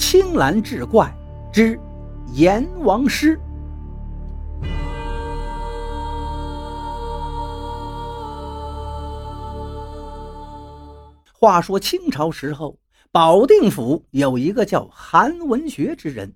青蓝志怪之阎王师。话说清朝时候，保定府有一个叫韩文学之人，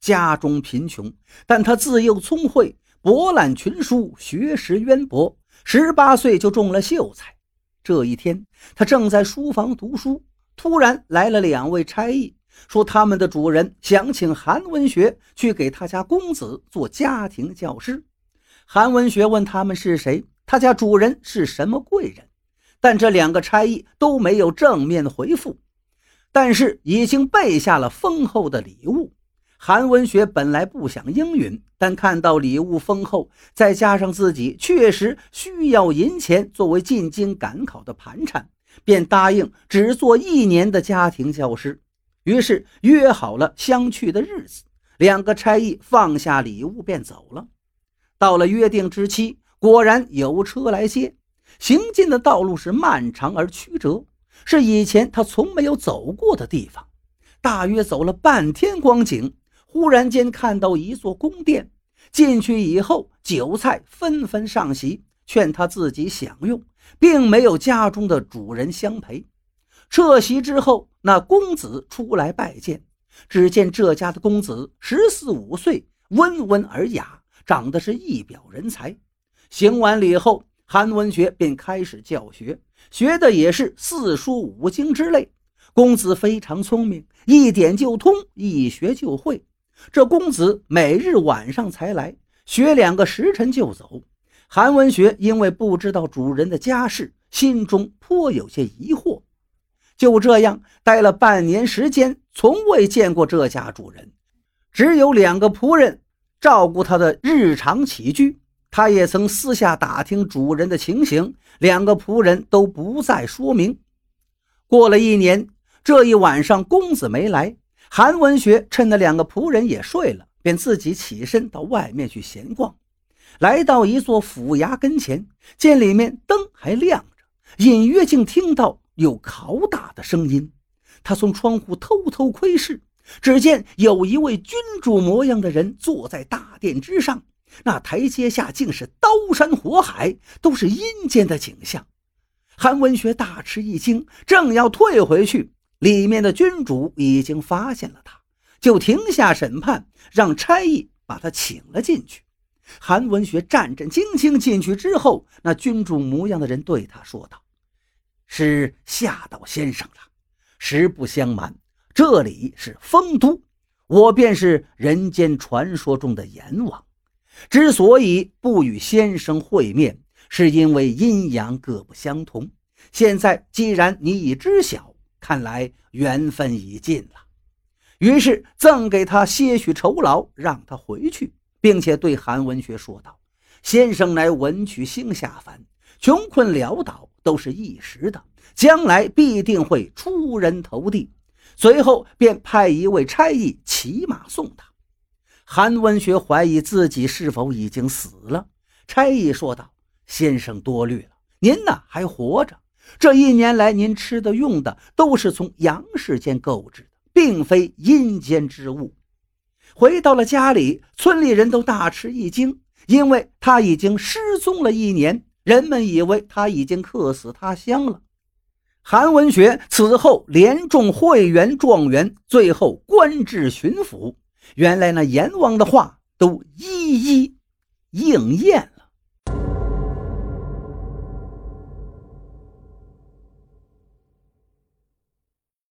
家中贫穷，但他自幼聪慧，博览群书，学识渊博，十八岁就中了秀才。这一天，他正在书房读书，突然来了两位差役，说他们的主人想请韩文学去给他家公子做家庭教师。韩文学问他们是谁，他家主人是什么贵人，但这两个差役都没有正面回复，但是已经备下了丰厚的礼物。韩文学本来不想应允，但看到礼物丰厚，再加上自己确实需要银钱作为进京赶考的盘缠，便答应只做一年的家庭教师。于是约好了相去的日子，两个差役放下礼物便走了。到了约定之期，果然有车来接。行进的道路是漫长而曲折，是以前他从没有走过的地方。大约走了半天光景。忽然间看到一座宫殿，进去以后，酒菜纷纷上席，劝他自己享用，并没有家中的主人相陪。撤席之后，那公子出来拜见，只见这家的公子十四五岁，温文尔雅，长得是一表人才。行完礼后，韩文学便开始教学，学的也是四书五经之类。公子非常聪明，一点就通，一学就会。这公子每日晚上才来学两个时辰就走。韩文学因为不知道主人的家事，心中颇有些疑惑。就这样待了半年时间，从未见过这家主人，只有两个仆人照顾他的日常起居。他也曾私下打听主人的情形，两个仆人都不再说明。过了一年，这一晚上公子没来。韩文学趁那两个仆人也睡了，便自己起身到外面去闲逛。来到一座府衙跟前，见里面灯还亮着，隐约竟听到有拷打的声音。他从窗户偷偷窥视，只见有一位君主模样的人坐在大殿之上，那台阶下竟是刀山火海，都是阴间的景象。韩文学大吃一惊，正要退回去。里面的君主已经发现了他，就停下审判，让差役把他请了进去。韩文学战战兢兢进去之后，那君主模样的人对他说道：“是吓到先生了。实不相瞒，这里是丰都，我便是人间传说中的阎王。之所以不与先生会面，是因为阴阳各不相同。现在既然你已知晓。”看来缘分已尽了，于是赠给他些许酬劳，让他回去，并且对韩文学说道：“先生乃文曲星下凡，穷困潦倒都是一时的，将来必定会出人头地。”随后便派一位差役骑马送他。韩文学怀疑自己是否已经死了，差役说道：“先生多虑了，您呢还活着。”这一年来，您吃的用的都是从阳世间购置的，并非阴间之物。回到了家里，村里人都大吃一惊，因为他已经失踪了一年，人们以为他已经客死他乡了。韩文学此后连中会员、状元，最后官至巡抚。原来那阎王的话都一一应验了。